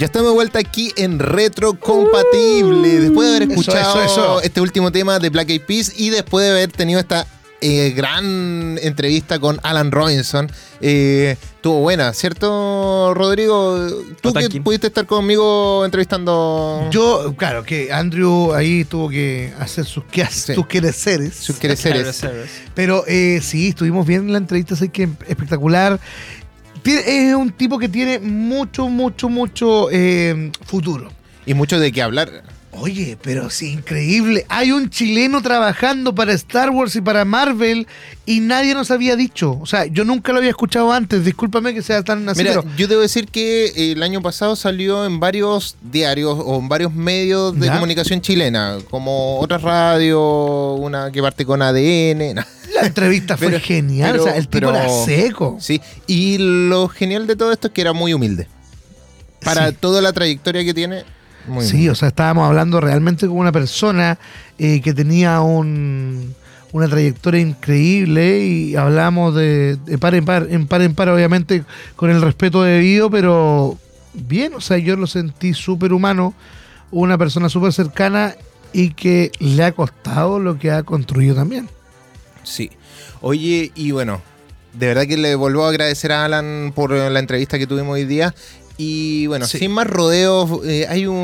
Ya estamos de vuelta aquí en Retro Compatible. Después de haber escuchado eso, eso. este último tema de Black Eyed Peas y después de haber tenido esta eh, gran entrevista con Alan Robinson. Eh, estuvo buena, ¿cierto, Rodrigo? Tú que pudiste estar conmigo entrevistando Yo, claro, que Andrew ahí tuvo que hacer sus, que- Sí. sus quehaceres. sus quereceres. Pero eh, sí, estuvimos bien en la entrevista, así que espectacular. Tiene- es un tipo que tiene mucho, mucho, mucho eh, futuro. Y mucho de qué hablar. Oye, pero sí, increíble. Hay un chileno trabajando para Star Wars y para Marvel y nadie nos había dicho. O sea, yo nunca lo había escuchado antes. Discúlpame que sea tan así, Mira, pero yo debo decir que el año pasado salió en varios diarios o en varios medios de ¿Ya? comunicación chilena, como otra radio, una que parte con ADN. La entrevista fue genial. pero- o sea, el tipo pero- era seco. Sí, y lo genial de todo esto es que era muy humilde. Para Sí. toda la trayectoria que tiene, muy Sí, humilde. o sea, estábamos hablando realmente con una persona eh, que tenía un, una trayectoria increíble y hablamos de, de par en par, en par en par, obviamente con el respeto debido, pero bien, o sea, yo lo sentí súper humano, una persona súper cercana y que le ha costado lo que ha construido también. Sí. Oye, y bueno, de verdad que le vuelvo a agradecer a Alan por la entrevista que tuvimos hoy día. Y bueno, Sí. sin más rodeos, eh, hay un-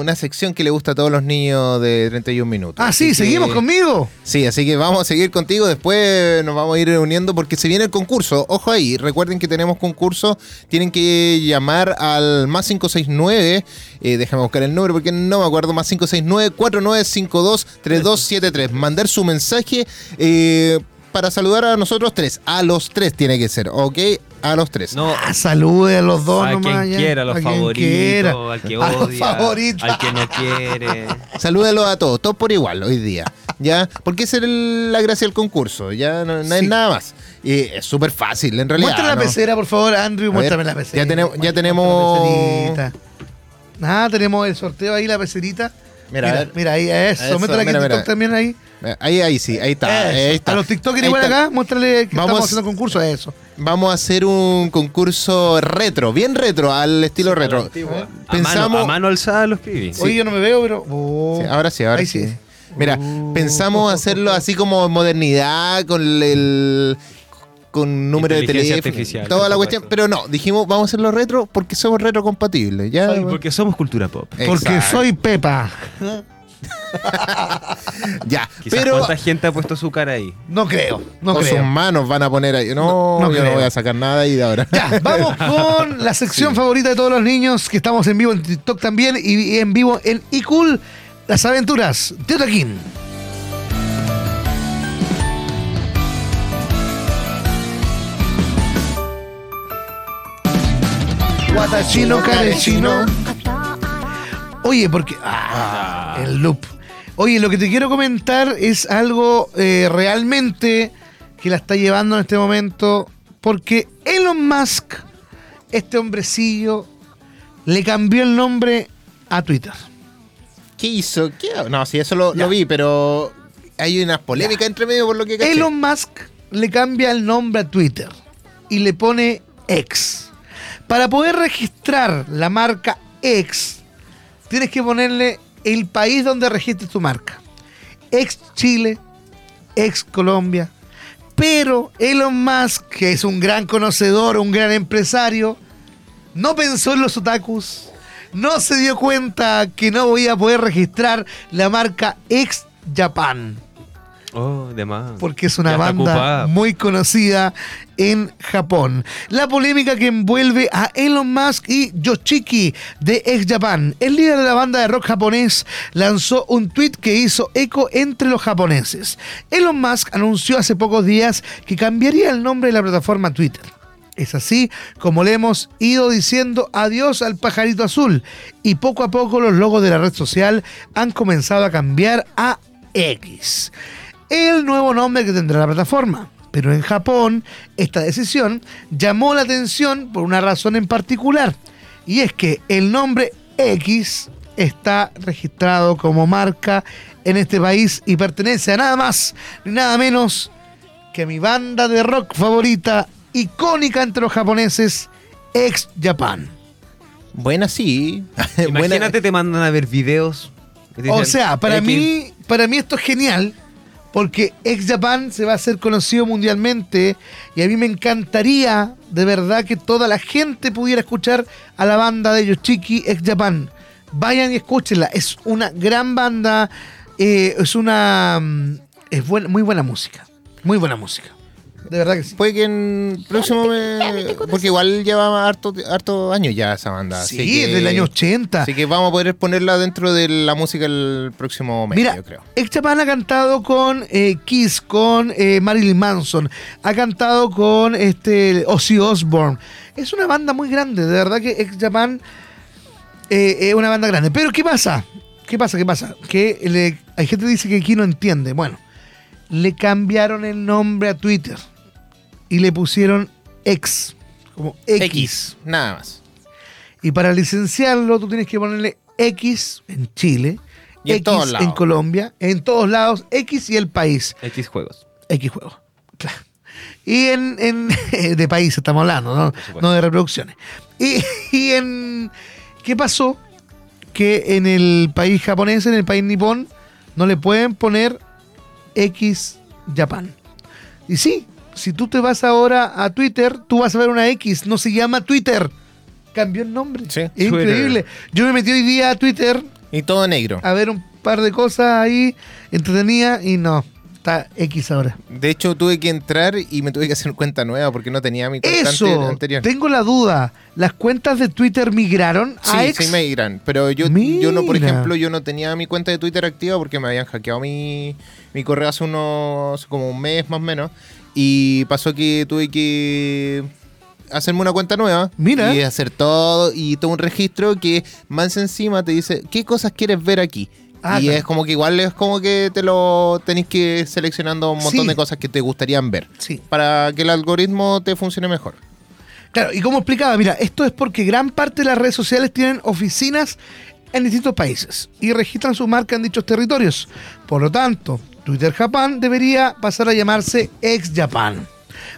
una sección que le gusta a todos los niños de 31 minutos. Ah, Así sí, que- seguimos conmigo. Sí, así que vamos a seguir contigo. Después nos vamos a ir uniendo porque se viene el concurso. Ojo ahí, recuerden que tenemos concurso. Tienen que llamar al más 569. Eh, déjame buscar el número porque no me acuerdo. Más 569-4952-3273. Mandar su mensaje eh, para saludar a nosotros tres. A los tres tiene que ser, ¿ok? A los tres. No, Ah, salude a los dos a nomás. quien ya. quiera, a los A favoritos, quiera. al que A los odia, favoritos. al que no quiere. Salúdalos a todos, todos por igual hoy día. ¿Ya? Porque esa es el- la gracia del concurso. Ya no, no Sí. nada más. Y es súper fácil, en realidad. Muéstrame la ¿no? pecera, por favor, Andrew. A Muéstrame ver, la pecera. ya tenemos- ya tenemos- la pecerita. Ah, tenemos el sorteo ahí, la pecerita. Mira, a mira, ver. mira ahí, eso. Eso, Métela aquí mira, en TikTok mira. también ahí. Ahí, ahí sí, ahí está. Eso. ahí está. A los TikTokers igual está. acá, muéstrale que Vamos- estamos haciendo concurso. Eso. Vamos a hacer un concurso retro, bien retro, al estilo retro. A, Pensamos. mano, a mano alzada lo escribí. Oye, yo no me veo, pero. oh. Sí, ahora sí, ahora Ahí sí. sí. Mira, Uh. pensamos hacerlo así como modernidad, con el. Con número de teléfono, artificial, toda la cuestión, pero no, dijimos vamos a hacerlo retro porque somos retro compatibles, ya. Ay, porque somos cultura pop. Porque soy Pepa. ya, Quizás pero cuánta gente ha puesto su cara ahí. No creo, no con sus manos van a poner ahí. No, No, no yo no voy a sacar nada ahí de ahora. Ya, vamos con la sección favorita de todos los niños, que estamos en vivo en TikTok también y en vivo en iCool, las aventuras de Otaquín. Guatachino, carechino. Oye, porque. Ah, el loop. Oye, lo que te quiero comentar es algo eh, realmente que la está llevando en este momento. Porque Elon Musk, este hombrecillo, le cambió el nombre a Twitter. ¿Qué hizo? ¿Qué? No, sí, eso lo, vi, pero hay unas polémicas entre medio por lo que caché. Elon Musk le cambia el nombre a Twitter y le pone X. Para poder registrar la marca X, tienes que ponerle el país donde registres tu marca. Ex Chile, ex Colombia. Pero Elon Musk, que es un gran conocedor, un gran empresario, no pensó en los otakus, no se dio cuenta que no voy a poder registrar la marca Ex Japan Oh, de más. porque es una banda ocupada. muy conocida en Japón. La polémica que envuelve a Elon Musk y Yoshiki de Ex Japan. El líder de la banda de rock japonés lanzó un tweet que hizo eco entre los japoneses. Elon Musk anunció hace pocos días que cambiaría el nombre de la plataforma Twitter. Es así como le hemos ido diciendo adiós al pajarito azul y poco a poco los logos de la red social han comenzado a cambiar a X el nuevo nombre que tendrá la plataforma. Pero en Japón, esta decisión llamó la atención por una razón en particular. Y es que el nombre X está registrado como marca en este país y pertenece a nada más ni nada menos que a mi banda de rock favorita, icónica entre los japoneses, Ex Japan. Buena sí. Buena- Imagínate, te mandan a ver videos. O sea, para X. mí, para mí esto es genial porque Ex Japan se va a hacer conocido mundialmente y a mí me encantaría de verdad que toda la gente pudiera escuchar a la banda de Yoshiki Ex Japan. Vayan y escúchenla, es una gran banda, eh, es una mm, es muy buena música, muy buena música. De verdad que sí. Puede que en próximo mes. Porque igual lleva harto, harto años ya esa banda. Sí, así que- del año 80. Así que vamos a poder ponerla dentro de la música el próximo mes, Mira, yo creo. Ex Japan ha cantado con eh, Kiss, con eh, Marilyn Manson, ha cantado con este Ozzy Osbourne. Es una banda muy grande, de verdad que Ex Japan eh, es una banda grande. Pero ¿qué pasa? ¿Qué pasa? ¿Qué pasa? Que le- hay gente que dice que aquí no entiende. Bueno, le cambiaron el nombre a Twitter y le pusieron X, como X. Nada más. Y para licenciarlo, tú tienes que ponerle X en Chile, Y en X todos lados. en Colombia, en todos lados, X y el país. X juegos. X juego. Claro. Y en, en- de país estamos hablando, no de reproducciones. Y, y en ¿qué pasó? Que en el país japonés, en el país nipón, no le pueden poner X Japan. Y sí, si tú te vas ahora a Twitter, tú vas a ver una X, no se llama Twitter. Cambió el nombre. Sí. Es Twitter. increíble. Yo me metí hoy día a Twitter Y todo negro. a ver un par de cosas ahí entretenidas y no, está X ahora. De hecho, tuve que entrar y me tuve que hacer cuenta nueva porque no tenía mi cuenta Eso, ante- anterior. tengo la duda. ¿Las cuentas de Twitter migraron a Sí, X? sí me irán. Pero yo, yo no, por ejemplo, yo no tenía mi cuenta de Twitter activa porque me habían hackeado mi, mi correo hace unos, como un mes más o menos. Y pasó que tuve que hacerme una cuenta nueva. Mira. Y hacer todo y todo un registro que más encima te dice, ¿qué cosas quieres ver aquí? Ah, y claro. es como que igual es como que te lo tenéis que ir seleccionando un montón Sí. de cosas que te gustarían ver. Sí. Para que el algoritmo te funcione mejor. Claro, y como explicaba, mira, esto es porque gran parte de las redes sociales tienen oficinas en distintos países y registran su marca en dichos territorios. Por lo tanto, Twitter Japan debería pasar a llamarse Ex Japan,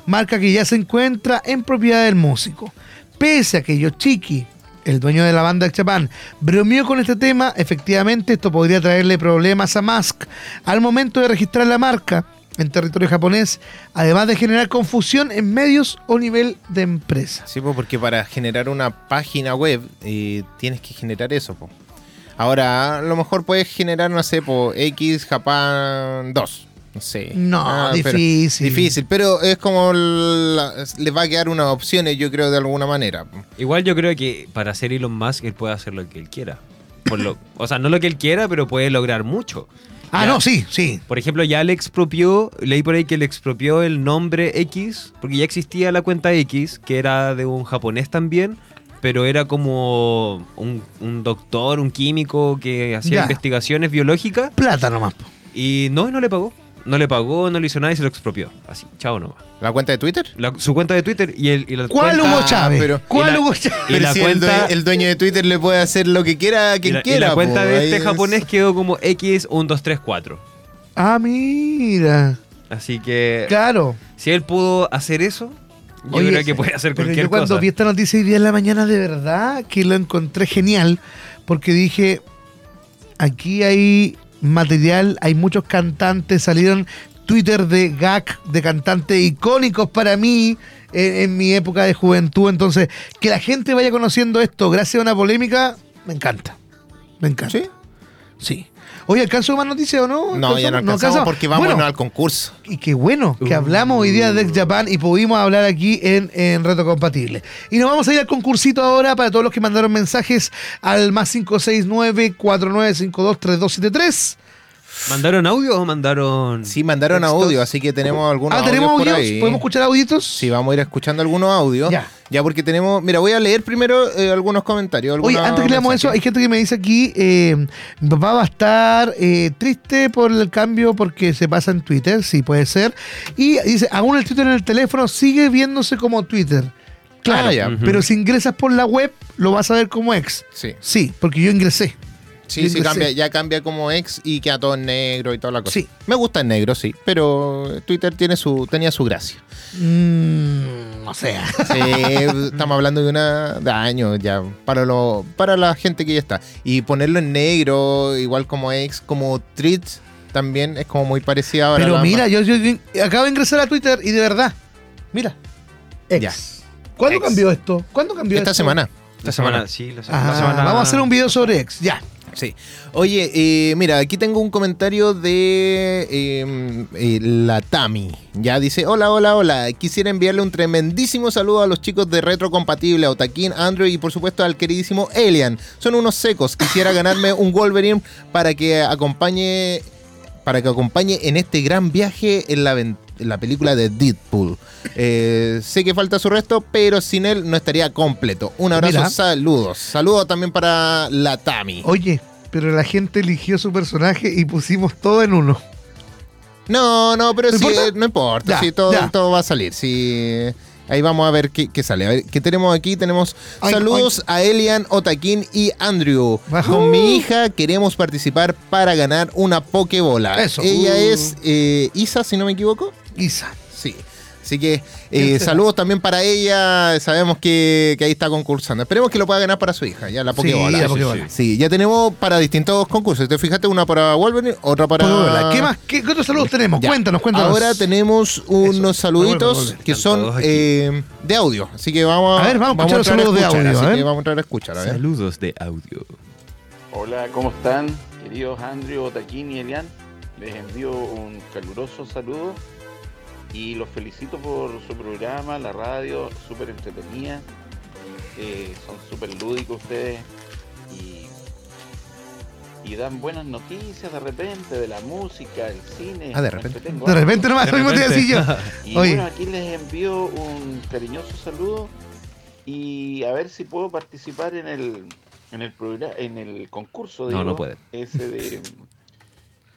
marca que ya se encuentra en propiedad del músico. Pese a que Yoshiki, el dueño de la banda Ex Japan, bromeó con este tema, efectivamente esto podría traerle problemas a Musk al momento de registrar la marca en territorio japonés, además de generar confusión en medios o nivel de empresa. Sí, porque para generar una página web eh, tienes que generar eso. po. Ahora, a lo mejor puedes generar, no sé, po, X Japan 2. No sé. No, Ah, pero- difícil. difícil, pero es como la- les va a quedar unas opciones, yo creo, de alguna manera. Igual yo creo que para ser Elon Musk él puede hacer lo que él quiera. Por lo, o sea, no lo que él quiera, pero puede lograr mucho. Ah, Ya. no, sí, sí. Por ejemplo, ya le expropió, leí por ahí que le expropió el nombre X, porque ya existía la cuenta X, que era de un japonés también, pero era como un, un doctor, un químico que hacía Ya. investigaciones biológicas, Plata nomás. po. y no, no le pagó. No le pagó, no le hizo nada y se lo expropió. Así, chao nomás. ¿La cuenta de Twitter? La- su cuenta de Twitter y, el, y la ¿Cuál cuenta- Hugo Chávez? pero- ¿Cuál y la- Hugo Chávez? Y Pero la si el cuenta- el, dueño de Twitter le puede hacer lo que quiera a y quien la, y quiera. la cuenta po, de ahí este es- japonés quedó como X1234. Ah, mira. Así que Claro. si él pudo hacer eso, yo Oye, creo que puede hacer cualquier yo cuando cosa. vi esta noticia hoy día en la mañana, de verdad que lo encontré genial, porque dije, aquí hay material, hay muchos cantantes, salieron Twitter de gag, de cantantes icónicos para mí en, en mi época de juventud, entonces que la gente vaya conociendo esto gracias a una polémica, me encanta. Me encanta. ¿Sí? Sí. Oye, ¿alcanzo más noticias o no? No, ya no alcanzamos porque vamos Bueno, al concurso. y qué bueno que Uh. hablamos hoy día de Ex Japan y pudimos hablar aquí en, en Reto Compatible. Y nos vamos a ir al concursito ahora para todos los que mandaron mensajes al más 569-4952-3273. ¿Mandaron audio o mandaron.? Sí, mandaron textos? audio, así que tenemos algunos Ah, ¿tenemos audios por audios? ahí. ¿Podemos escuchar auditos? Sí, vamos a ir escuchando algunos audios. Ya. Ya, porque tenemos. Mira, voy a leer primero eh, algunos comentarios. Oye, antes que leamos eso, hay gente que me dice aquí, eh, mi papá va a estar eh, triste por el cambio porque se pasa en Twitter, sí, puede ser. Y dice, aún el Twitter en el teléfono sigue viéndose como Twitter. Claro, Ah, ya. Pero si ingresas por la web, lo vas a ver como ex. Sí, Sí, porque yo ingresé. sí, Yo sí, cambia, ya cambia como ex y queda todo en negro y toda la cosa. Sí. Me gusta en negro, sí, pero Twitter tiene su, tenía su gracia. Mm, no sé. Sí, estamos hablando de una de años ya para lo para la gente que ya está y ponerlo en negro igual como ex como treats también es como muy parecido ahora. Pero mira, yo, yo acabo de ingresar a Twitter y de verdad, mira, ex. Ya. ¿Cuándo Ex. cambió esto? ¿Cuándo cambió esta esto? semana. La semana, sí, la, se- Ah, la semana. Vamos a hacer un video sobre ex, ya. Sí. Oye, eh, mira, aquí tengo un comentario de eh, eh, la Tami. Ya dice, hola, hola, hola. Quisiera enviarle un tremendísimo saludo a los chicos de Retro Compatible, a Otaquín, Andrew y por supuesto al queridísimo Elian. Son unos secos. Quisiera ganarme un Wolverine para que acompañe para que acompañe en este gran viaje en la, aven- en la película de Deadpool. Eh, sé que falta su resto, pero sin él no estaría completo. Un abrazo, Mira. saludos. Saludos también para la Tami. Oye, pero la gente eligió su personaje y pusimos todo en uno. No, no, pero ¿No sí, importa? eh, no importa. Ya, sí, todo, ya. todo va a salir. Sí. Ahí vamos a ver qué, qué sale. A ver, ¿qué tenemos aquí? Tenemos Ay, saludos a Elian, Otaquín y Andrew. Ajá. Con mi hija queremos participar para ganar una Pokebola. Eso. Ella Uh. es eh, Isa, si no me equivoco. Isa. Sí. Así que ¿Quién eh, saludos también para ella. Sabemos que, que ahí está concursando. Esperemos que lo pueda ganar para su hija, ya la Pokebola. la sí, Pokébola. Sí, ya tenemos para distintos concursos. ¿Te fijaste? Una para Wolverine, otra para. Pokébola. ¿Qué más? ¿Qué, qué otros saludos tenemos? Ya. Cuéntanos, cuéntanos. Ahora tenemos unos Eso. saluditos que son eh, de audio. Así que vamos A ver, vamos a escuchar los saludos de escuchar, audio, Así a ver. que vamos a entrar a escuchar. A ver. Saludos de audio. Hola, ¿cómo están? Queridos Andrew, Otaquín y Elian, les envío un caluroso saludo y los felicito por su programa, la radio, súper entretenida. Eh, son súper lúdicos ustedes y, y dan buenas noticias de repente de la música, el cine. Ah, de repente. entretengo De repente nomás, De lo mismo. Y Oye. bueno, aquí les envío un cariñoso saludo y a ver si puedo participar en el en el programa, en el concurso No, no digo, puede. ese de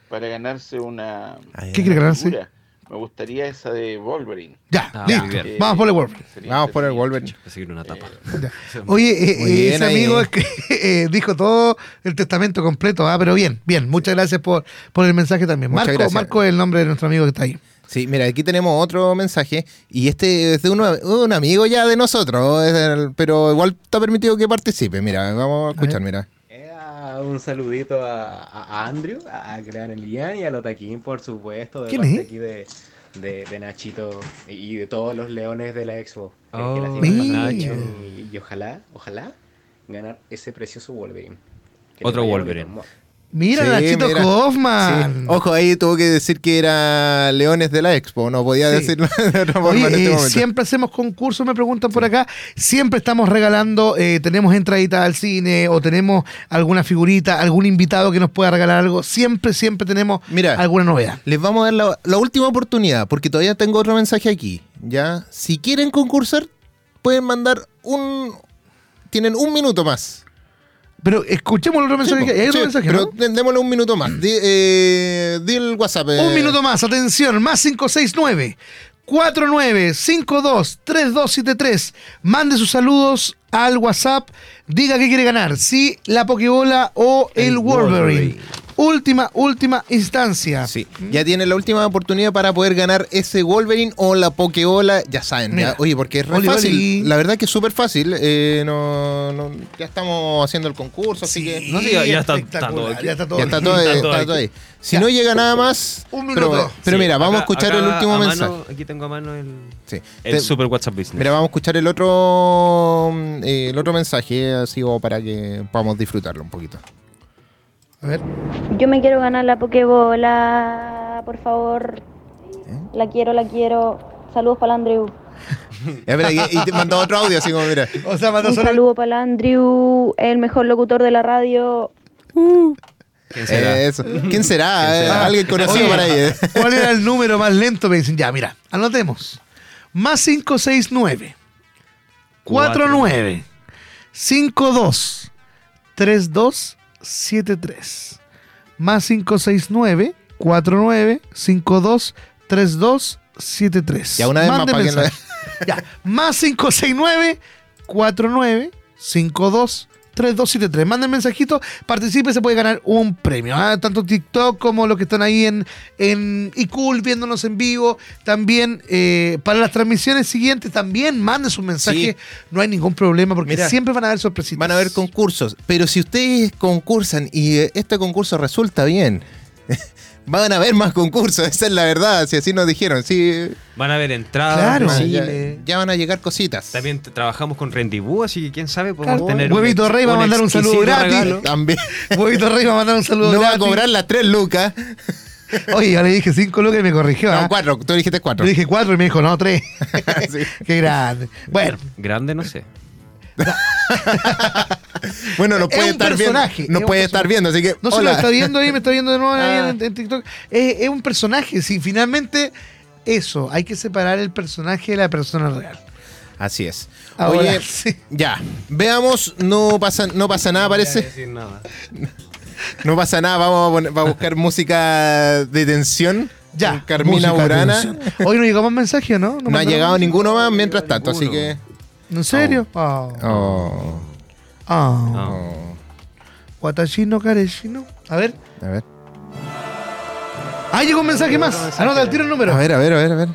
para ganarse una ¿Qué quiere ganarse? figura. Me gustaría esa de Wolverine. Ya, Ah, listo. Eh, Vamos por el Wolverine. sería Vamos por el. Wolverine. Seguir una tapa. Eh, Oye, eh, eh, ese ahí. amigo es que eh, dijo todo el testamento completo, ah, pero bien, bien. Muchas gracias por, por el mensaje también. Muchas Marco, gracias. Marco es el nombre de nuestro amigo que está ahí. Sí, mira, aquí tenemos otro mensaje y este es de uno- un amigo ya de nosotros, pero igual está permitido que participe. Mira, vamos a escuchar, mira. Eh, un saludito a, a Andrew, a Gran Elian y a Lotaquín, por supuesto, de ¿Quién parte es? aquí de, de, de Nachito y de todos los leones de la Expo. Oh, que la Y, y ojalá, ojalá ganar ese precioso Wolverine. Otro Wolverine. bonito. Mira, Sí, Nachito mira. Kaufman. Sí. Ojo, ahí tuvo que decir que era Leones de la Expo, no podía Sí. decirlo de otra forma Oye, en este eh, momento. siempre hacemos concursos, me preguntan por acá. Siempre estamos regalando, eh, tenemos entraditas al cine o tenemos alguna figurita, algún invitado que nos pueda regalar algo. Siempre, siempre tenemos Mira. alguna novedad. Les vamos a dar la, la última oportunidad, porque todavía tengo otro mensaje aquí. ¿ya? Si quieren concursar, pueden mandar un... Tienen un minuto más. Pero escuchemos el otro mensaje. Sí, que- hay otro sí, mensaje, pero démosle un minuto más. Di, eh, di el WhatsApp. eh. Un minuto más, atención, más 569 4952 3273. Mande sus saludos al WhatsApp, diga qué quiere ganar, si la Pokebola o el, El Wolverine. Wolverine. Última, última instancia. Sí, ya tienen la última oportunidad para poder ganar ese Wolverine o la Pokeola, ya saben. ya. Oye, porque es re Oli, fácil. oli. La verdad que es súper fácil. eh, no, no- ya estamos haciendo el concurso, así que No, sí, ya- ya está- todo aquí. ya está todo ya está todo, Está está todo ahí. Si Ya. no llega nada más, Un minuto. pero Sí, mira, vamos a acá- escuchar el último mano, mensaje. aquí tengo a mano el, Sí. el Te- super WhatsApp Business. Mira, vamos a escuchar el otro eh, el otro mensaje, así como para que podamos disfrutarlo un poquito. A ver. Yo me quiero ganar la Pokébola, por favor. La quiero, la quiero. Saludos para el Andrew. Ya, y, y te mandó otro audio, así como, mira. O sea, mandó Un solo- saludo para el Andrew, el mejor locutor de la radio. ¿Quién será? Eh, eso. ¿Quién será? ¿Quién Eh, será? Alguien conocido Oye, por ahí. eh. ¿Cuál era el número más lento? Me dicen, ya, mira, anotemos. Más 569 49 52 32 73. Más 569 49 52 32 73. Ya, una vez más Mande para que no-. Ya, más 569 49 52 3273. Manden mensajito, participe, se puede ganar un premio. ¿ah? Tanto TikTok como los que están ahí en, en iCool viéndonos en vivo. También eh, para las transmisiones siguientes, también manden sus mensajes. Sí. No hay ningún problema porque Mira, siempre van a haber sorpresitas. Van a haber concursos. Pero si ustedes concursan y eh, este concurso resulta bien, van a haber más concursos. Esa es la verdad. Si así nos dijeron. Sí, Van a haber entradas. Claro. ya, ya van a llegar cositas. También trabajamos con Rendezvous, así que quién sabe, podemos Claro. tener Huevito Rey va a mandar un saludo gratis. regalo. También. Huevito Rey va a mandar un saludo. No va a gratis. cobrar las tres lucas. Oye, yo le dije 5 lucas y me corrigió. No, ¿ah? cuatro. Tú dijiste cuatro. Yo dije 4 y me dijo, no, 3. Sí. Qué grande. Bueno, Grande, no sé. Bueno, nos Es puede un estar viendo. personaje, un puede personaje. estar viendo, así que. no se lo está viendo ahí, me está viendo de nuevo Ah. en, en TikTok. Es, es un personaje, sí, finalmente eso, hay que separar el personaje de la persona real. Así es. Ahora, Oye, sí. ya. Veamos, no pasa, no pasa nada, parece. decir nada. No pasa nada, vamos a, poner- vamos a buscar música de tensión. Ya. con Carmina Burana. Hoy no llegamos mensaje, ¿no? No ha llegado ninguno más mientras tanto, así que. ¿En serio? Oh. Oh, Oh. oh. Watashino, Kareshino. A ver. A ver. Ah, llegó un mensaje más. Anota el tiro el número. A ver, a ver, a ver, a ver.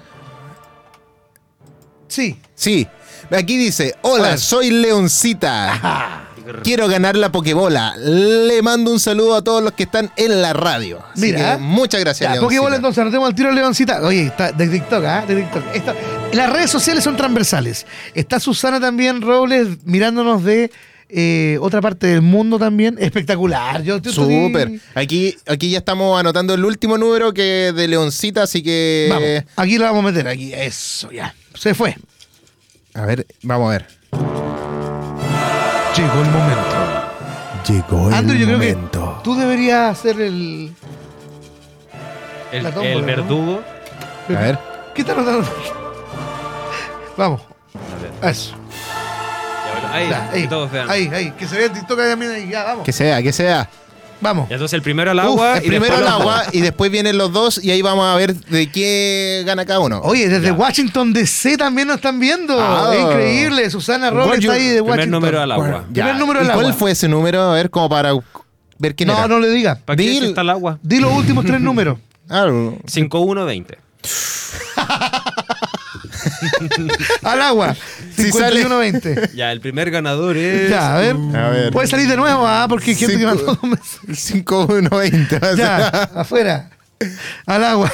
Sí. Sí. Aquí dice: Hola, soy Leoncita. Quiero ganar la Pokebola. Le mando un saludo a todos los que están en la radio. Así Mira. que muchas gracias, Ya, Leoncita. Pokébola entonces, anotemos al tiro Leoncita. Oye, está de TikTok, ¿ah? De TikTok. Las redes sociales son transversales. Está Susana también, Robles, mirándonos de eh, otra parte del mundo también. Espectacular. Yo, yo estoy- Súper. Aquí, aquí ya estamos anotando el último número que es de Leoncita, así que. Vamos, aquí lo vamos a meter, aquí. Eso, ya. Se fue. A ver, vamos a ver. Llegó el momento. Llegó Andrew, yo creo que tú deberías hacer el... El, La tómbola, el ¿no? verdugo. A ver. ¿Qué tal anotando? Vamos. A ver, Eso. Ya, ahí, Ya, que ahí, todos vean. ahí, ahí. Que se vea el TikTok ahí también. Ahí. Ya, vamos. Que sea, que sea. Vamos. Y entonces el primero al Uf, agua. el y primero al agua dos. y después vienen los dos y ahí vamos a ver de qué gana cada uno. Oye, desde Ya. Washington DC también nos están viendo. Ah. Es increíble. Susana Robles está ahí de Primer Washington. número al agua. Bueno, Primer número ¿Y al cuál agua. fue ese número? A ver, como para ver quién No, era. no le diga. ¿Para qué Dil- si está el agua? Di los últimos tres números. Ah, 5120. Al agua. Si sale- 51-20. Ya, el primer ganador es. Ya, a ver. A ver. Puede salir de nuevo, ah, porque hay gente que mandó un mensaje. 5120. o sea. Ya, afuera. Al agua.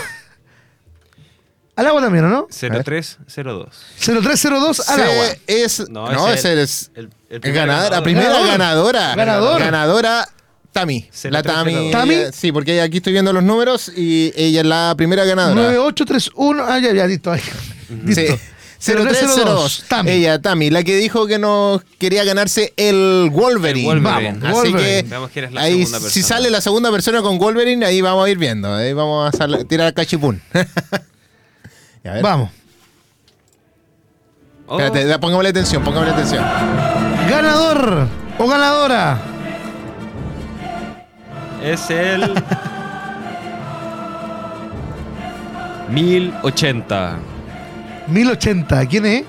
Al agua también, ¿o no? 0302. 0302 al Se- agua. Es, No, no, ese es. el- el el primer ganador, la primera Ganador. ganadora. Ganador. Ganadora, Tami. La 0302. Tami. ¿Tami? ella- sí, porque aquí estoy viendo los números y ella es la primera ganadora. 9831. Ah, ya, ya, listo. ahí. Listo. Sí. 0302. Tami. Ella, Tami, la que dijo que no quería ganarse el Wolverine. El Wolverine. Vamos, así Wolverine. que ahí, segunda si sale la segunda persona con Wolverine, ahí vamos a ir viendo. Ahí vamos a sal- tirar cachipún. A ver. Vamos. Oh, Espérate, pongámosle atención, pongámosle atención. Ganador o ganadora. es el. 1080. 1080. ¿Quién es?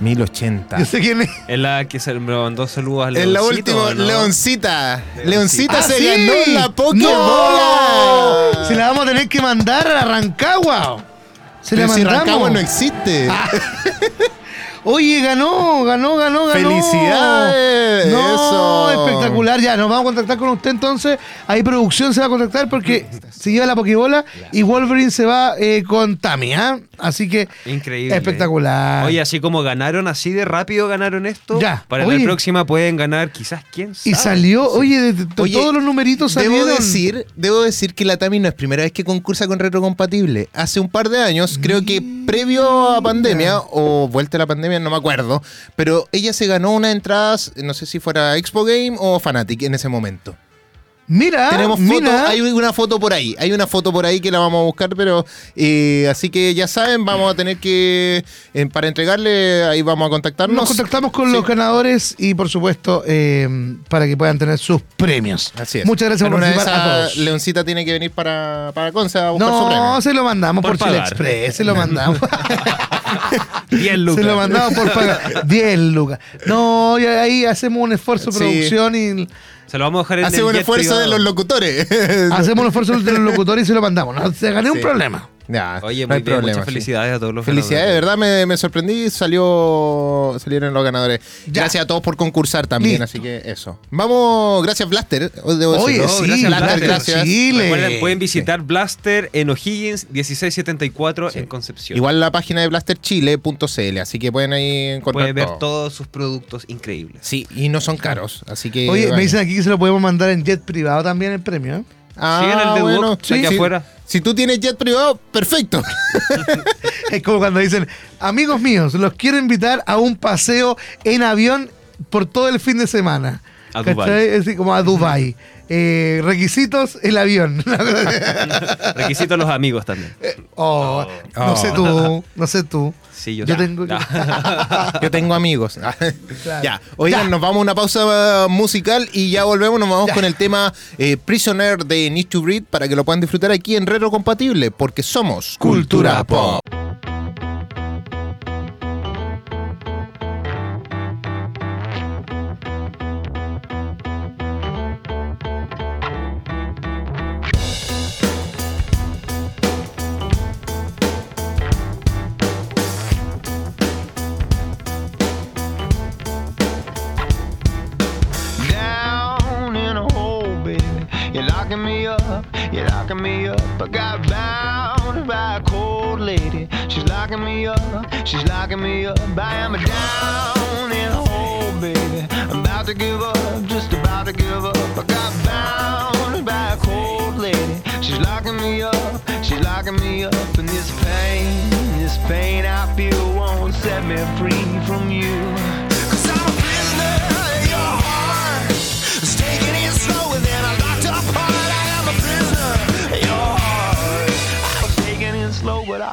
1080. Yo sé quién es. Es la que se me mandó saludos al En la Leoncito, última, ¿no? Leoncita. Leoncita Ah, se sí. ganó la ¡No! Pokébola. Se la vamos a tener que mandar a Rancagua. Se la Pero si mandamos. Rancagua no existe. Oye, ganó, ganó, ganó, ganó. ¡Felicidades! No, Eso. espectacular. Ya, nos vamos a contactar con usted entonces. Ahí producción se va a contactar porque se lleva la Pokébola y Wolverine se va eh, con Tami, ¿ah? Así que Increíble. espectacular. Oye, así como ganaron así de rápido ganaron esto, Ya, para oye. la próxima pueden ganar quizás quién sabe. y salió, oye, de, de- de Oye, todos los numeritos salieron. Debo decir, debo decir que la Tami no es primera vez que concursa con retrocompatible. Hace un par de años, creo que previo a pandemia o vuelta a la pandemia, no me acuerdo, pero ella se ganó unas entradas, no sé si fuera Expo Game o Fanatic en ese momento. Mira, Tenemos foto, mira. hay una foto por ahí, hay una foto por ahí que la vamos a buscar, pero eh, así que ya saben, vamos a tener que, eh, para entregarle, ahí vamos a contactarnos. Nos contactamos con Sí. los ganadores y por supuesto eh, para que puedan tener sus premios. Así es. Muchas gracias En por una de participar a esas, todos. Leoncita tiene que venir para, para Conce a buscar su No, premio. se lo mandamos por, Por Chile. Express, se lo mandamos. 10 lucas. Se lo mandamos por pagar. 10 lucas. No, y ahí hacemos un esfuerzo de Sí. producción y Se lo vamos a dejar en Hace el un esfuerzo de los locutores. hacemos un esfuerzo de los locutores y se lo mandamos. No se gané un Sí. problema. Ya, Oye, no muy bien, problema, muchas sí. felicidades a todos los Felicidades, de verdad me, me sorprendí, salió salieron los ganadores. Ya. Gracias a todos por concursar también, Listo. así que eso. Vamos, gracias Blaster. debo Oye, decirlo. sí, gracias, Blaster, gracias. Chile. Recuerden, pueden visitar Blaster en O'Higgins 1674 Sí. en Concepción. Igual la página de blasterchile.cl, así que pueden ahí encontrar pueden ver todo. todos sus productos increíbles. Sí, y no son caros, así que... Oye, me dicen aquí que se lo podemos mandar en jet privado también el premio. ¿eh? Ah, Sí, en el de bueno, Duoc, aquí afuera. Si tú tienes jet privado, perfecto. Es como cuando dicen, amigos míos, los quiero invitar a un paseo en avión por todo el fin de semana. A ¿Cachai? Dubái. Es decir, como a Dubai. Eh, requisitos, el avión. Requisitos los amigos también. Oh, no Oh. sé tú, no sé tú. Yo, tengo que- Yo tengo amigos. Claro. Ya, oigan, Ya. nos vamos a una pausa musical y ya volvemos. Nos vamos Ya. con el tema eh, Prisoner de Need to Breathe para que lo puedan disfrutar aquí en Retro Compatible, porque somos Cultura Pop. Locking me up. I got bound by a cold lady. She's locking me up, she's locking me up. I am down in a hole, baby. I'm about to give up, just about to give up. I got bound by a cold lady. She's locking me up, she's locking me up. And this pain, this pain I feel won't set me free from you.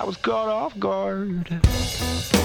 Was caught off guard.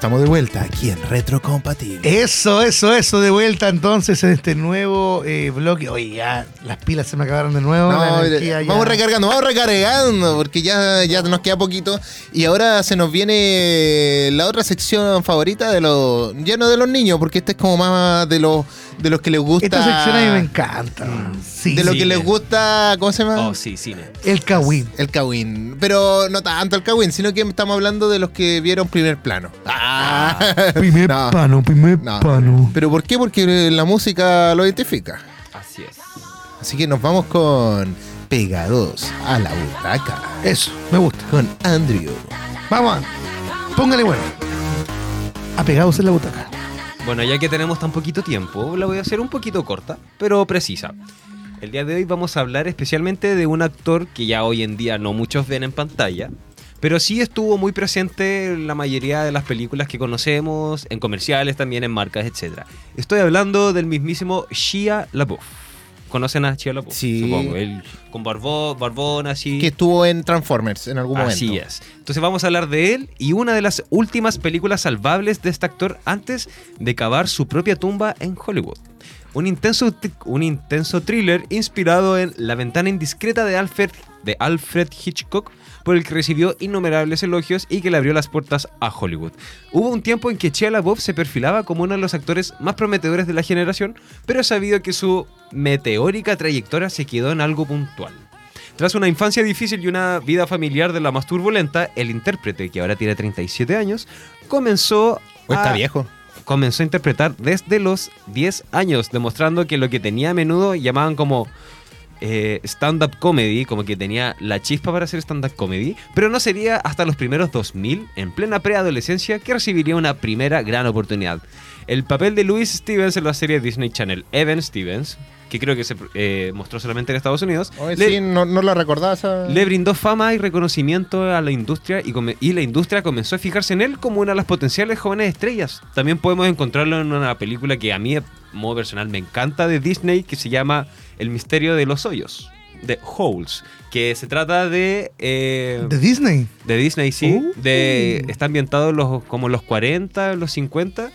Estamos de vuelta aquí en Retrocompatible. Eso, eso, eso, de vuelta entonces en este nuevo eh, bloque. Oye, ya las pilas se me acabaron de nuevo. No, ya- vamos recargando, vamos recargando, porque ya, ya nos queda poquito. Y ahora se nos viene la otra sección favorita de los. Ya no de los niños, porque este es como más de los de los que les gusta. Esta sección a mí me encanta. Sí, De lo que les gusta, ¿cómo se llama? Oh, sí, cine. el Kawin. El Kawin. Pero no tanto el Kawin, sino que estamos hablando de los que vieron primer plano. Ah, Primer No, pano, primer no. pano. ¿Pero por qué? Porque la música lo identifica. Así es. Así que nos vamos con Pegados a la butaca. Eso, me gusta. Con Andrew. Vamos, póngale bueno. Apegados en la butaca. Bueno, ya que tenemos tan poquito tiempo, la voy a hacer un poquito corta, pero precisa. El día de hoy vamos a hablar especialmente de un actor que ya hoy en día no muchos ven en pantalla, pero sí estuvo muy presente en la mayoría de las películas que conocemos, en comerciales también, en marcas, etc. Estoy hablando del mismísimo Shia LaBeouf. ¿Conocen a LaBeouf? Sí. Supongo. Con barbó, barbón así. Que estuvo en Transformers en algún momento. Así es. Entonces vamos a hablar de él y una de las últimas películas salvables de este actor antes de cavar su propia tumba en Hollywood. Un intenso, un intenso thriller inspirado en La ventana indiscreta de Alfred, de Alfred Hitchcock, por el que recibió innumerables elogios y que le abrió las puertas a Hollywood. Hubo un tiempo en que Shia LaBeouf se perfilaba como uno de los actores más prometedores de la generación, pero es sabido que su meteórica trayectoria se quedó en algo puntual. Tras una infancia difícil y una vida familiar de la más turbulenta, el intérprete, que ahora tiene 37 años, comenzó está viejo. comenzó a interpretar desde los 10 años, demostrando que lo que tenía a menudo llamaban como eh, stand-up comedy, como que tenía la chispa para hacer stand-up comedy, pero no sería hasta los primeros 2000, en plena preadolescencia, que recibiría una primera gran oportunidad. El papel de Louis Stevens en la serie Disney Channel, Evan Stevens, que creo que se eh, mostró solamente en Estados Unidos, Oye, le- sí, no, no la le brindó fama y reconocimiento a la industria y, come- y la industria comenzó a fijarse en él como una de las potenciales jóvenes estrellas. También podemos encontrarlo en una película que a mí, de modo personal, me encanta de Disney que se llama El misterio de los hoyos, de Holes, que se trata de... eh, De Disney. de Disney, sí. Uh. De, está ambientado en los, como los 40, los 50.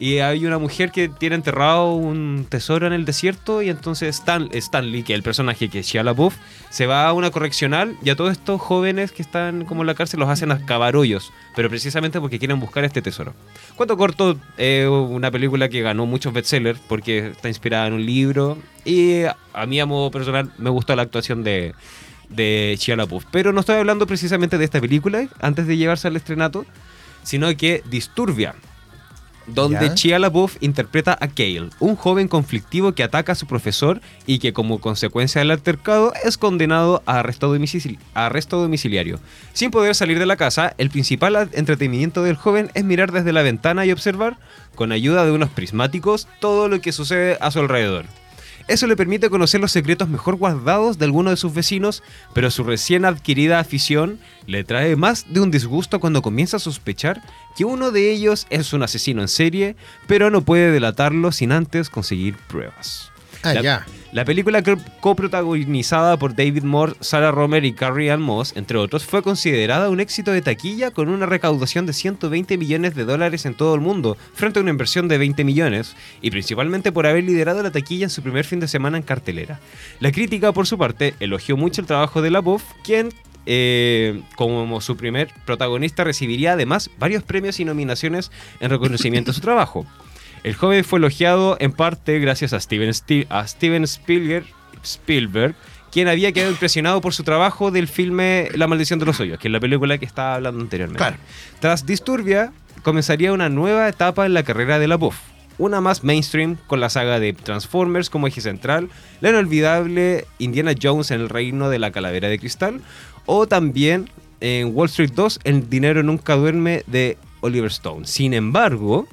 Y hay una mujer que tiene enterrado un tesoro en el desierto. Y entonces Stan, Stanley, que es el personaje que es Shia LaBeouf, se va a una correccional. Y a todos estos jóvenes que están como en la cárcel los hacen a cavar hoyos. Pero precisamente porque quieren buscar este tesoro. Cuento corto, eh, una película que ganó muchos bestsellers porque está inspirada en un libro. Y a mí, a modo personal, me gustó la actuación de, de Shia LaBeouf. Pero no estoy hablando precisamente de esta película antes de llevarse al estrenato, sino que Disturbia, donde ¿Ya? Shia LaBeouf interpreta a Cale, un joven conflictivo que ataca a su profesor y que como consecuencia del altercado es condenado a arresto, domicili- a arresto domiciliario. Sin poder salir de la casa, el principal entretenimiento del joven es mirar desde la ventana y observar, con ayuda de unos prismáticos, todo lo que sucede a su alrededor. Eso le permite conocer los secretos mejor guardados de algunos de sus vecinos, pero su recién adquirida afición le trae más de un disgusto cuando comienza a sospechar que uno de ellos es un asesino en serie, pero no puede delatarlo sin antes conseguir pruebas. Ah, la, ya. la película co- coprotagonizada por David Moore, Sarah Romer y Carrie Ann Moss, entre otros, fue considerada un éxito de taquilla con una recaudación de 120 millones de dólares en todo el mundo, frente a una inversión de 20 millones, y principalmente por haber liderado la taquilla en su primer fin de semana en cartelera. La crítica, por su parte, elogió mucho el trabajo de LaBeouf, quien eh, como su primer protagonista recibiría además varios premios y nominaciones en reconocimiento a su trabajo. El joven fue elogiado en parte gracias a Steven, Sti- a Steven Spielberg, Spielberg, quien había quedado impresionado por su trabajo del filme La maldición de los hoyos, que es la película que estaba hablando anteriormente. Claro. Tras Disturbia, comenzaría una nueva etapa en la carrera de la Buff. Una más mainstream con la saga de Transformers como eje central, la inolvidable Indiana Jones en el reino de la calavera de cristal, o también en Wall Street 2, El dinero nunca duerme de Oliver Stone. Sin embargo,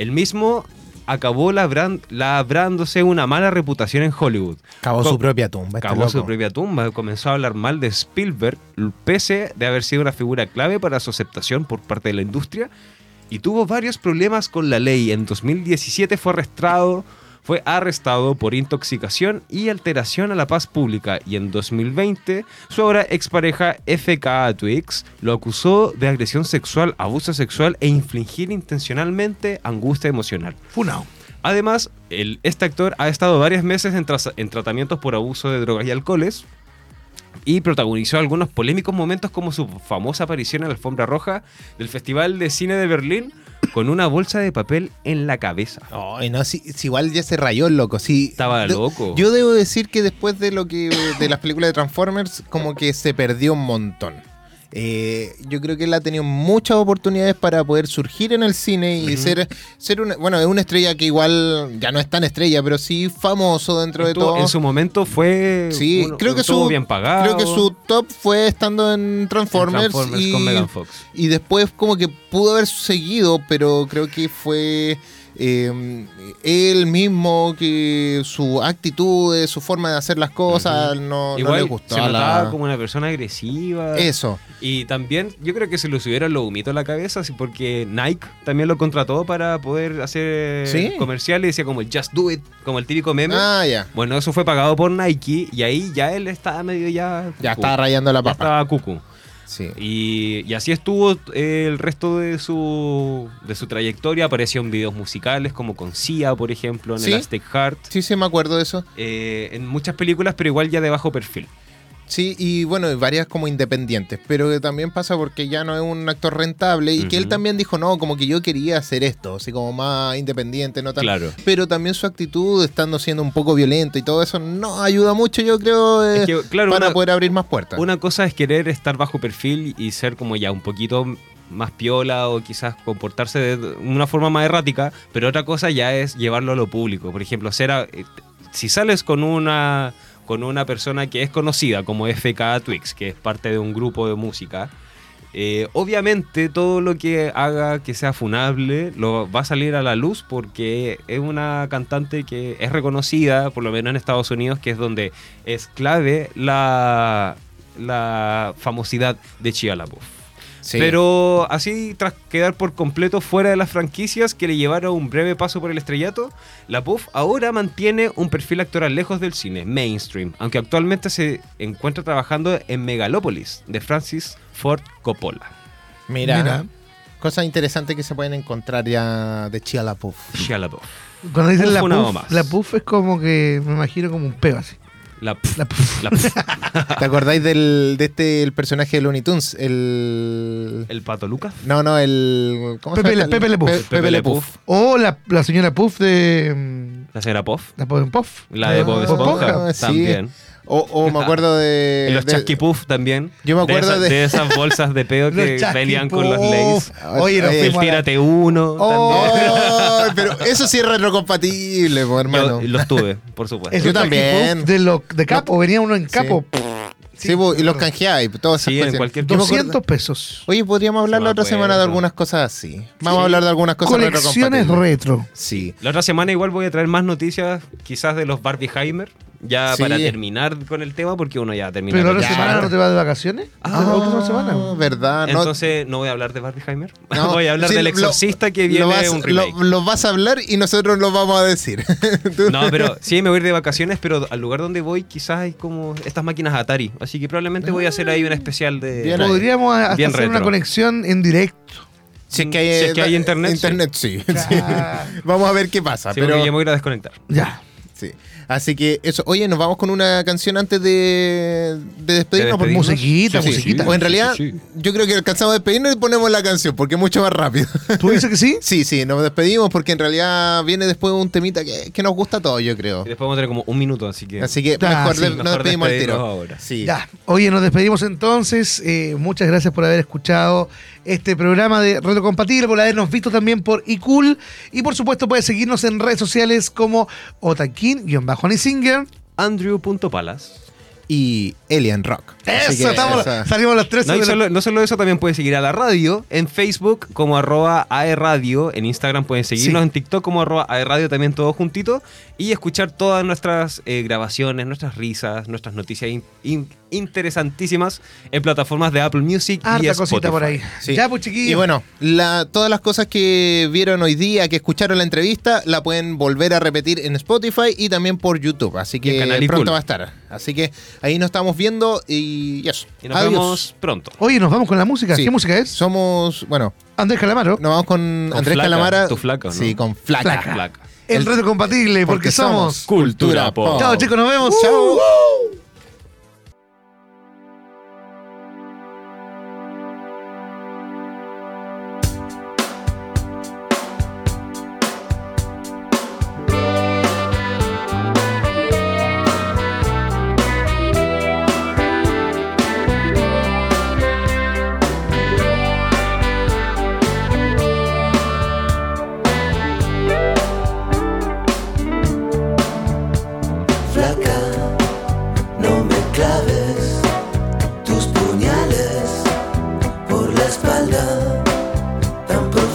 el mismo acabó labran- labrándose una mala reputación en Hollywood. Cavó su propia tumba. este Cavó su loco. propia tumba, comenzó a hablar mal de Spielberg, pese de haber sido una figura clave para su aceptación por parte de la industria, y tuvo varios problemas con la ley. En 2017 fue arrestado fue arrestado por intoxicación y alteración a la paz pública y en 2020 su ahora expareja FKA Twix lo acusó de agresión sexual, abuso sexual e infligir intencionalmente angustia emocional. Funao. Además, el- este actor ha estado varios meses en, en tratamientos por abuso de drogas y alcoholes y protagonizó algunos polémicos momentos como su famosa aparición en la alfombra roja del Festival de Cine de Berlín con una bolsa de papel en la cabeza. Ay, no, si, si igual ya se rayó el loco. Sí, Estaba De- loco. Yo debo decir que después de lo que de las películas de Transformers, como que se perdió un montón. Eh, yo creo que él ha tenido muchas oportunidades para poder surgir en el cine y ser, ser una, bueno, es una estrella que igual ya no es tan estrella, pero sí famoso dentro de todo. en su momento fue Sí, uno- creo que su bien pagado. Creo que su top fue estando en en Transformers, Transformers y, con Megan Fox. y después como que pudo haber seguido, pero creo que fue eh, él mismo que su actitud, su forma de hacer las cosas no, no Igual le gustó. se la- notaba como una persona agresiva. Eso. Y también yo creo que se lo subieron los humitos a la cabeza, porque Nike también lo contrató para poder hacer ¿Sí? comerciales, decía como el Just Do It, como el típico meme. Ah, ya. Bueno, eso fue pagado por Nike y ahí ya él estaba medio ya... Ya estaba rayando la Ya papa. estaba cucu. Sí. Y, y así estuvo eh, el resto de su, de su trayectoria. Apareció en videos musicales como con Sia, por ejemplo, en ¿Sí? Elastic Heart. Sí, sí, me acuerdo de eso. eh, en muchas películas, pero igual ya de bajo perfil. Sí, y bueno, y varias como independientes, pero que también pasa porque ya no es un actor rentable y que él también dijo, no, como que yo quería hacer esto, así como más independiente, no tan... Claro. Pero también su actitud, estando siendo un poco violento y todo eso, no ayuda mucho, yo creo, eh, Es que, claro, para una- poder abrir más puertas. Una cosa es querer estar bajo perfil y ser como ya un poquito más piola o quizás comportarse de una forma más errática, pero otra cosa ya es llevarlo a lo público. Por ejemplo, ser a- eh, si sales con una con una persona que es conocida como FK Twix, que es parte de un grupo de música, eh, obviamente todo lo que haga que sea funable lo va a salir a la luz porque es una cantante que es reconocida, por lo menos en Estados Unidos, que es donde es clave la, la famosidad de Chia LaBeouf. Sí. Pero así, tras quedar por completo fuera de las franquicias que le llevaron un breve paso por el estrellato, la Puff ahora mantiene un perfil actoral lejos del cine, mainstream, aunque actualmente se encuentra trabajando en Megalopolis, de Francis Ford Coppola. Mira, Mira. cosas interesantes que se pueden encontrar ya de Chia la Puff. Shia LaBeouf. Cuando dicen Puff la puff, la puff es como que me imagino como un peo así. La Puff. La Puff. ¿Te acordáis del, de este el personaje de Looney Tunes? El... El Pato Lucas. No, no, el... ¿Cómo Pepe se llama? Le- Pepe Le Puff. Pe- Pepe Pepe Le Puff. O la, la señora Puff de. mm, La señora Puff. La Puff. La de Ah, Bob Esponja. Esponja. sí. También. O, o me acuerdo de... Y los de- Chasqui Puff también. Yo me acuerdo de, esas- de- de esas bolsas de peo que venían con los lays. Oye, nos Oye, El fuimos a la- tírate uno. Oh, también. Pero eso sí es retrocompatible, hermano. Yo los tuve, por supuesto. Yo también. De, lo, de capo, venía uno en capo. Sí, po, y los canjeáis, todas esas Sí, en cualquier me acuerdo- 200 pesos. Oye, podríamos hablar Sí, la otra semana de algunas cosas así. Vamos a hablar de algunas cosas Colecciones retro. Sí. La otra semana igual voy a traer más noticias, quizás de los Barbieheimer, ya Sí. para terminar con el tema, porque uno ya termina. Pero la otra semana no te vas de vacaciones. Ah, la última semana. verdad. No, Entonces no voy a hablar de Barbieheimer. no, voy a hablar sí, del lo- exorcista que lo viene vas, un remake. Lo, lo vas a hablar y nosotros lo vamos a decir. No, pero sí, me voy a ir de vacaciones, pero al lugar donde voy quizás hay como estas máquinas Atari. Así que probablemente voy a hacer ahí un especial de... Bien. Podríamos hasta Bien hacer una conexión en directo. Si es que hay, Si es que hay internet, Internet, sí. sí. Ah. Vamos a ver qué pasa. Sí, pero ya me voy a ir a desconectar. Ya. sí. Así que eso. Oye, nos vamos con una canción antes de, de despedirnos. por despedirnos? Musiquita, Sí, sí. musiquita. O en realidad, Sí, sí. yo creo que alcanzamos a despedirnos y ponemos la canción, porque es mucho más rápido. ¿Tú dices que sí? Sí, sí, nos despedimos porque en realidad viene después un temita que, que nos gusta a todos, yo creo. Y después vamos a tener como un minuto, así que... Así que Ah, mejor, sí, de- mejor nos despedimos al tiro. ahora. Sí. Ya. Oye, nos despedimos entonces. Eh, muchas gracias por haber escuchado este programa de Reto Compatible, por habernos visto también por iCool. Y por supuesto, puedes seguirnos en redes sociales como Otakin-Singer. Andrew.palas. Y Alien Rock. Eso, que estamos, esa- salimos las 3 No, y solo, no solo eso, también pueden seguir a la radio en Facebook como arroba aerradio, en Instagram pueden seguirnos, Sí. en TikTok como arroba aerradio también todo juntito y escuchar todas nuestras eh, grabaciones, nuestras risas, nuestras noticias in- in- interesantísimas en plataformas de Apple Music y Harta Spotify. cosita por ahí. Sí. Ya, pues chiquillos. Y bueno, la- todas las cosas que vieron hoy día, que escucharon la entrevista, la pueden volver a repetir en Spotify y también por YouTube. Así Y que Canal y pronto Cool. va a estar. Así que ahí nos estamos viendo y eso. Y nos Adiós. vemos pronto. Oye, nos vamos con la música. Sí. ¿Qué música es? Somos, bueno, Andrés Calamaro. nos vamos con, Con Andrés Flaca, Calamara. tu flaca, ¿no? Sí, con Flaca. Flaca. Flaca. El El- reto compatible, porque, somos. Cultura Pop. Chao, chicos, nos vemos. Chao.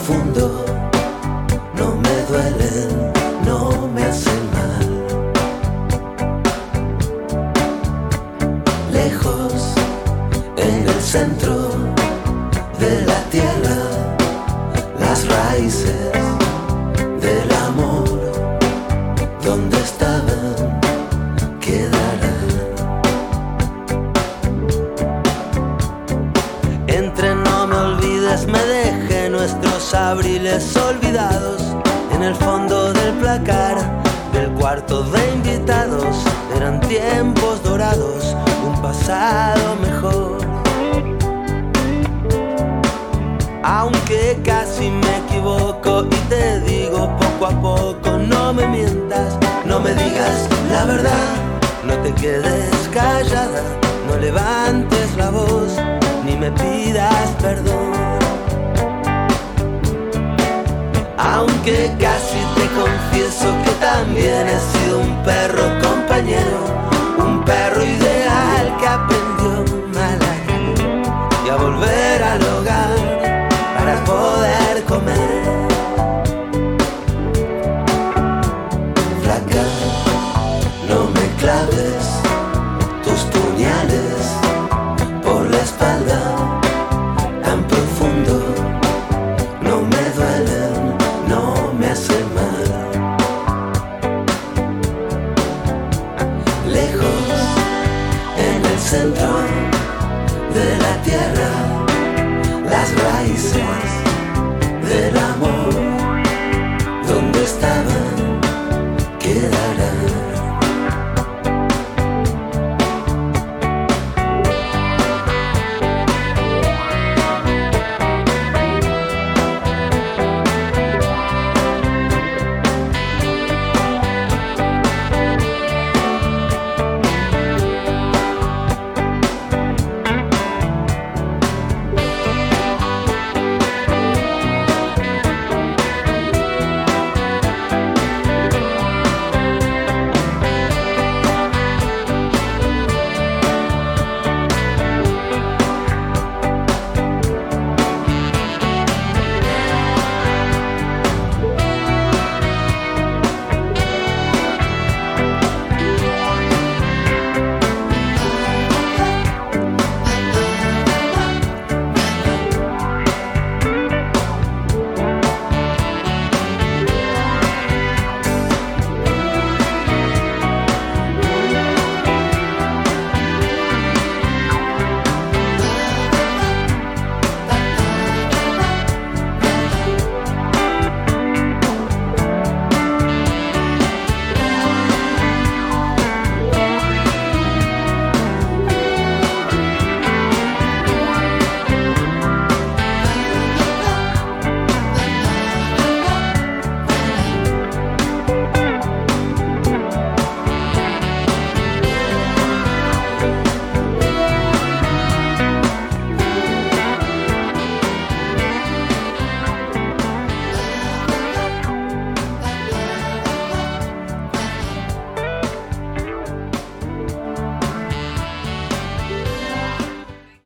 No me duelen, no me hacen mal. Lejos, en el centro